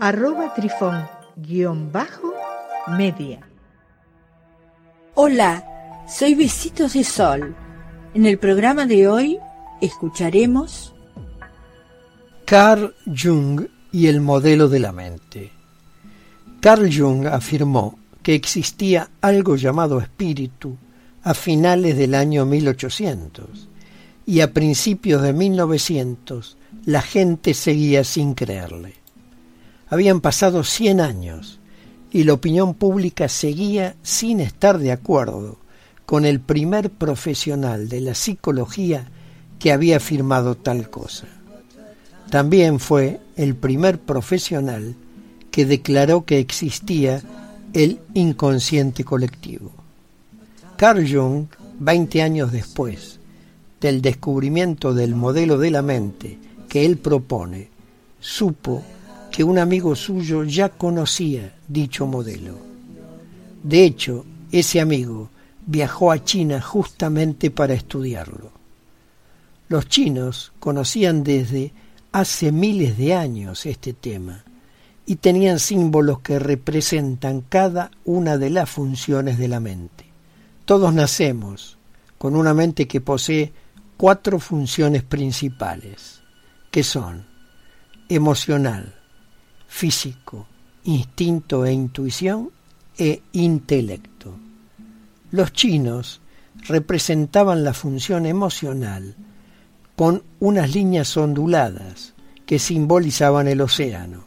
arroba trifón guion bajo media. Hola, soy Besitos de Sol. En el programa de hoy escucharemos Carl Jung y el modelo de la mente. Carl Jung afirmó que existía algo llamado espíritu a finales del año 1800 y a principios de 1900 la gente seguía sin creerle. Habían pasado 100 años y la opinión pública seguía sin estar de acuerdo con el primer profesional de la psicología que había afirmado tal cosa. También fue el primer profesional que declaró que existía el inconsciente colectivo. Carl Jung, 20 años después del descubrimiento del modelo de la mente que él propone, supo que un amigo suyo ya conocía dicho modelo. De hecho, ese amigo viajó a China justamente para estudiarlo. Los chinos conocían desde hace miles de años este tema y tenían símbolos que representan cada una de las funciones de la mente. Todos nacemos con una mente que posee cuatro funciones principales, que son emocional, físico, instinto e intuición e intelecto. Los chinos representaban la función emocional con unas líneas onduladas que simbolizaban el océano,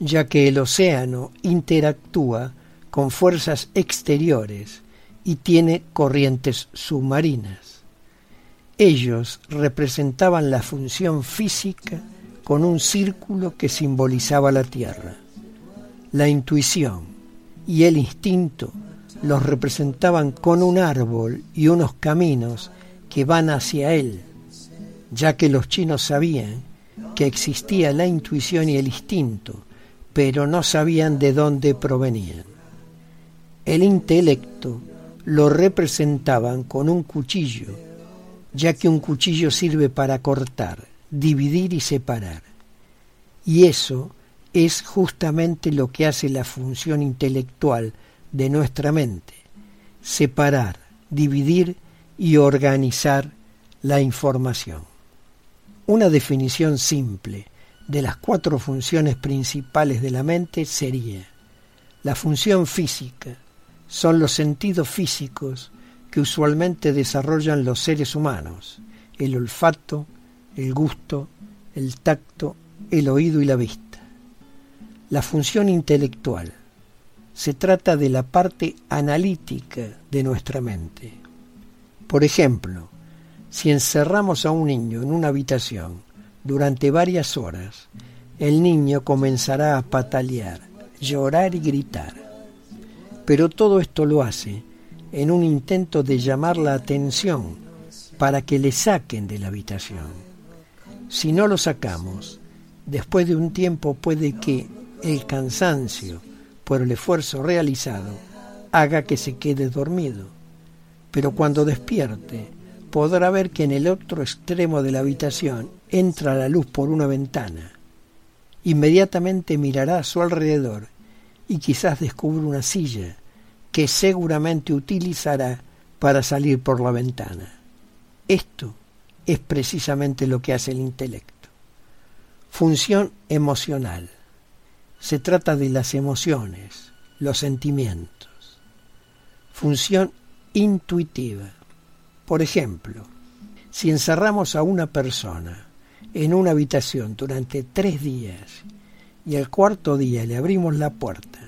ya que el océano interactúa con fuerzas exteriores y tiene corrientes submarinas. Ellos representaban la función física con un círculo que simbolizaba la tierra. La intuición y el instinto los representaban con un árbol y unos caminos que van hacia él, ya que los chinos sabían que existía la intuición y el instinto, pero no sabían de dónde provenían. El intelecto lo representaban con un cuchillo, ya que un cuchillo sirve para cortar, dividir y separar. Y eso es justamente lo que hace la función intelectual de nuestra mente, separar, dividir y organizar la información. Una definición simple de las cuatro funciones principales de la mente sería la función física, son los sentidos físicos que usualmente desarrollan los seres humanos, el olfato, el gusto, el tacto, el oído y la vista. La función intelectual. Se trata de la parte analítica de nuestra mente. Por ejemplo, si encerramos a un niño en una habitación durante varias horas, el niño comenzará a patalear, llorar y gritar. Pero todo esto lo hace en un intento de llamar la atención para que le saquen de la habitación. Si no lo sacamos, después de un tiempo puede que el cansancio por el esfuerzo realizado haga que se quede dormido. Pero cuando despierte, podrá ver que en el otro extremo de la habitación entra la luz por una ventana. Inmediatamente mirará a su alrededor y quizás descubra una silla que seguramente utilizará para salir por la ventana. Esto es precisamente lo que hace el intelecto. Función emocional. Se trata de las emociones, los sentimientos. Función intuitiva. Por ejemplo, si encerramos a una persona en una habitación durante tres días y al cuarto día le abrimos la puerta,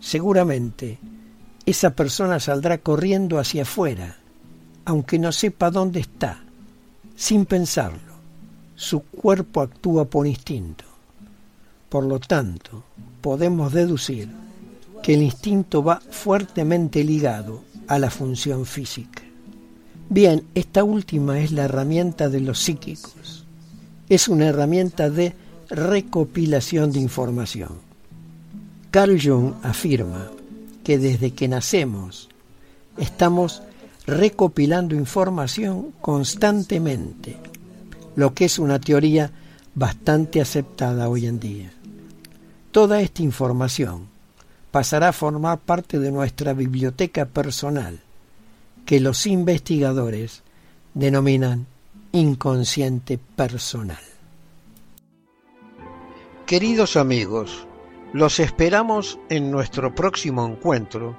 seguramente esa persona saldrá corriendo hacia afuera, aunque no sepa dónde está sin pensarlo. Su cuerpo actúa por instinto. Por lo tanto, podemos deducir que el instinto va fuertemente ligado a la función física. Bien, esta última es la herramienta de los psíquicos. Es una herramienta de recopilación de información. Carl Jung afirma que desde que nacemos estamos recopilando información constantemente, lo que es una teoría bastante aceptada hoy en día. Toda esta información pasará a formar parte de nuestra biblioteca personal, que los investigadores denominan inconsciente personal. Queridos amigos, los esperamos en nuestro próximo encuentro